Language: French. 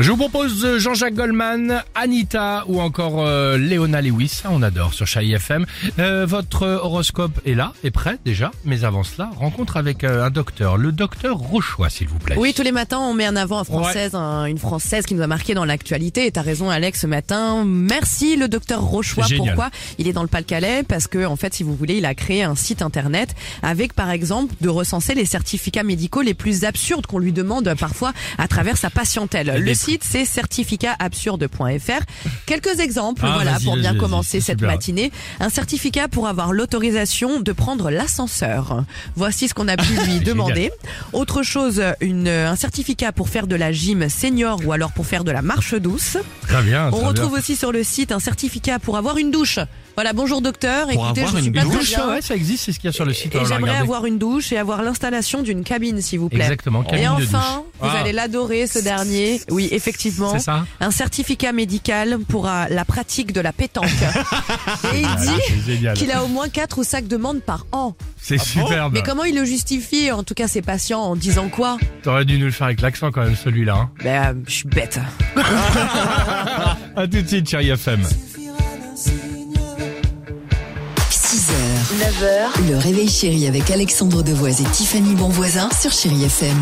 Je vous propose euh, Jean-Jacques Goldman, Anita ou encore euh, Léona Lewis, on adore sur Chai FM. Euh, votre horoscope est là, est prêt déjà, mais avant cela, rencontre avec euh, un docteur, le docteur Rochois s'il vous plaît. Oui, tous les matins, on met en avant un française, un- une française qui nous a marqué dans l'actualité. Et t'as raison, Alex, ce matin. Merci, le docteur Rochois. Génial. Pourquoi Il est dans le Pas-de-Calais parce que, en fait, si vous voulez, il a créé un site internet avec, par exemple, de recenser les certificats médicaux les plus absurdes qu'on lui demande parfois à travers sa patientèle. Le site, c'est certificatabsurde.fr. Quelques exemples, Ah, voilà, pour bien commencer cette super. matinée. Un certificat pour avoir l'autorisation de prendre l'ascenseur. Voici ce qu'on a pu lui demander. Autre chose, une, un certificat pour faire de la gym senior ou alors pour faire de la marche douce. Très bien. On retrouve bien. aussi sur le site un certificat pour avoir une douche. Voilà, bonjour docteur. Pour Écoutez, avoir je suis une pas douche, ouais, ça existe, c'est ce qu'il y a sur le site. Et j'aimerais avoir une douche et avoir l'installation d'une cabine, s'il vous plaît. Exactement, cabine et de enfin, douche. Vous Ah. allez l'adorer, ce dernier. Oui, effectivement. C'est ça Un certificat médical pour euh, la pratique de la pétanque. et il dit qu'il a au moins 4 ou 5 demandes par an. C'est superbe. Mais comment il le justifie, en tout cas ses patients, en disant quoi? T'aurais dû nous le faire avec l'accent quand même celui-là. Hein. Ben, euh, je suis bête. À tout de suite, chérie FM. 6h, 9h, le réveil chéri avec Alexandre Devoise et Tiffany Bonvoisin sur Chéri FM.